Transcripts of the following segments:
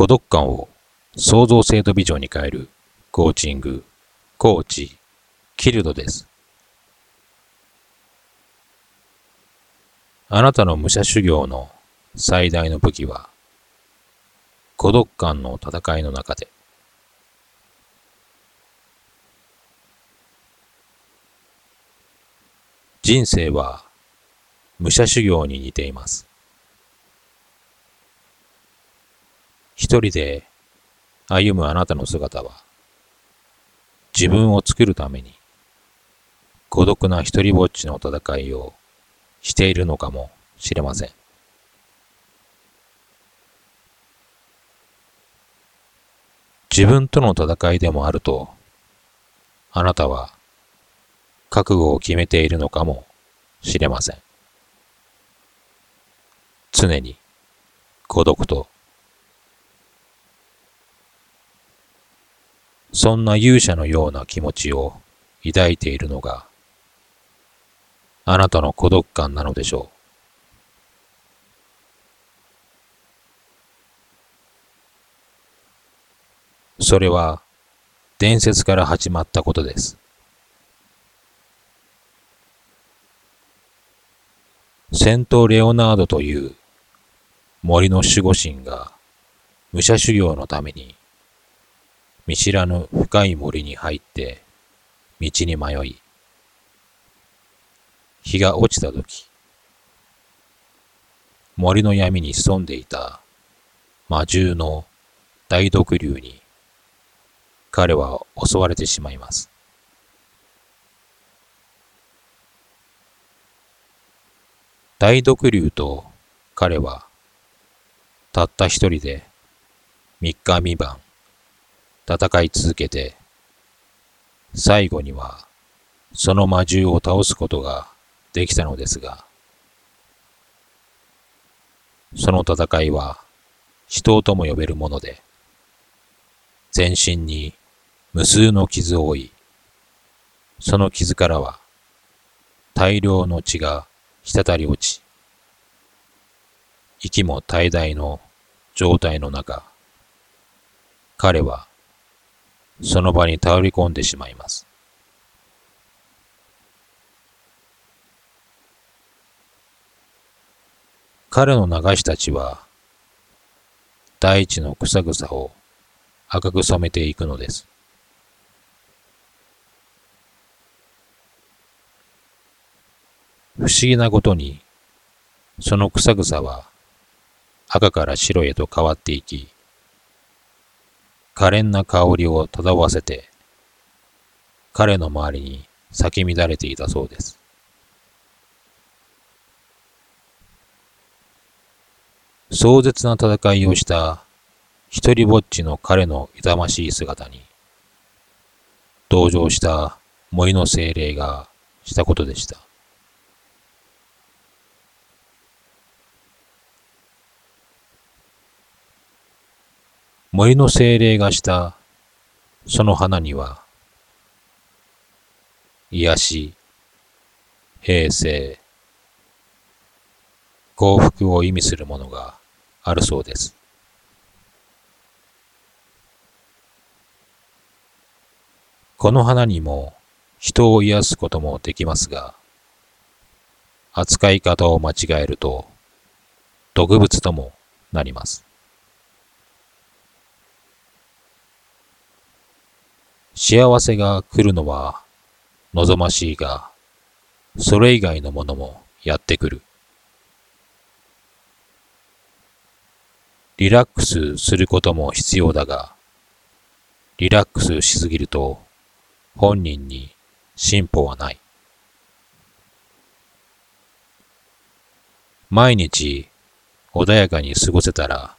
孤独感を創造性とビジョンに変えるコーチング、コーチ、キルドです。あなたの武者修行の最大の武器は孤独感の戦いの中で人生は武者修行に似ています。一人で歩むあなたの姿は、自分を作るために、孤独な一人ぼっちの戦いをしているのかもしれません。自分との戦いでもあると、あなたは覚悟を決めているのかもしれません。常に孤独とそんな勇者のような気持ちを抱いているのが、あなたの孤独感なのでしょう。それは伝説から始まったことです。セント・レオナードという森の守護神が武者修行のために見知らぬ深い森に入って道に迷い、日が落ちた時、森の闇に潜んでいた魔獣の大毒竜に彼は襲われてしまいます。大毒竜と彼はたった一人で三日三晩戦い続けて、最後にはその魔獣を倒すことができたのですが、その戦いは死闘とも呼べるもので、全身に無数の傷を負い、その傷からは大量の血が滴り落ち、息も怠大の状態の中、彼はその場に倒れ込んでしまいます。彼の流したちは、大地の草草を赤く染めていくのです。不思議なことに、その草草は赤から白へと変わっていき、可憐な香りを漂わせて、彼の周りに咲き乱れていたそうです。壮絶な戦いをした一人ぼっちの彼の痛ましい姿に、同情した森の精霊がしたことでした。森の精霊がしたその花には、癒し、平静、幸福を意味するものがあるそうです。この花にも人を癒すこともできますが、扱い方を間違えると毒物ともなります。幸せが来るのは望ましいが、それ以外のものもやってくる。リラックスすることも必要だが、リラックスしすぎると本人に進歩はない。毎日穏やかに過ごせたら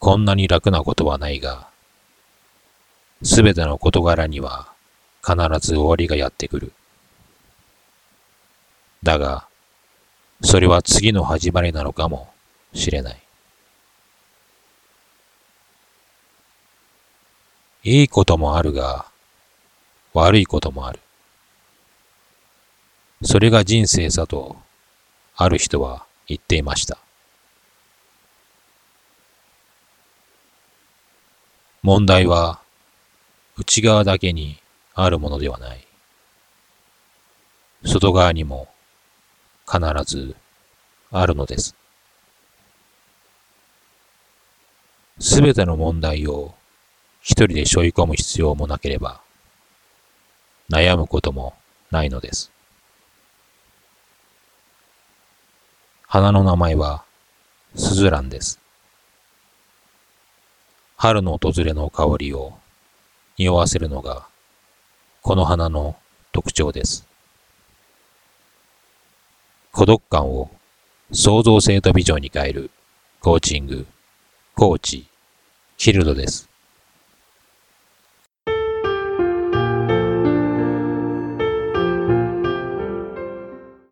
こんなに楽なことはないが、すべての事柄には必ず終わりがやってくる。だが、それは次の始まりなのかもしれない。いいこともあるが、悪いこともある。それが人生さと、ある人は言っていました。問題は内側だけにあるものではない。外側にも必ずあるのです。すべての問題を一人で背負い込む必要もなければ、悩むこともないのです。花の名前はスズランです。春の訪れの香りを匂わせるのがこの花の特徴です。孤独感を創造性とビジョンに変えるコーチング、コーチ、キルドです。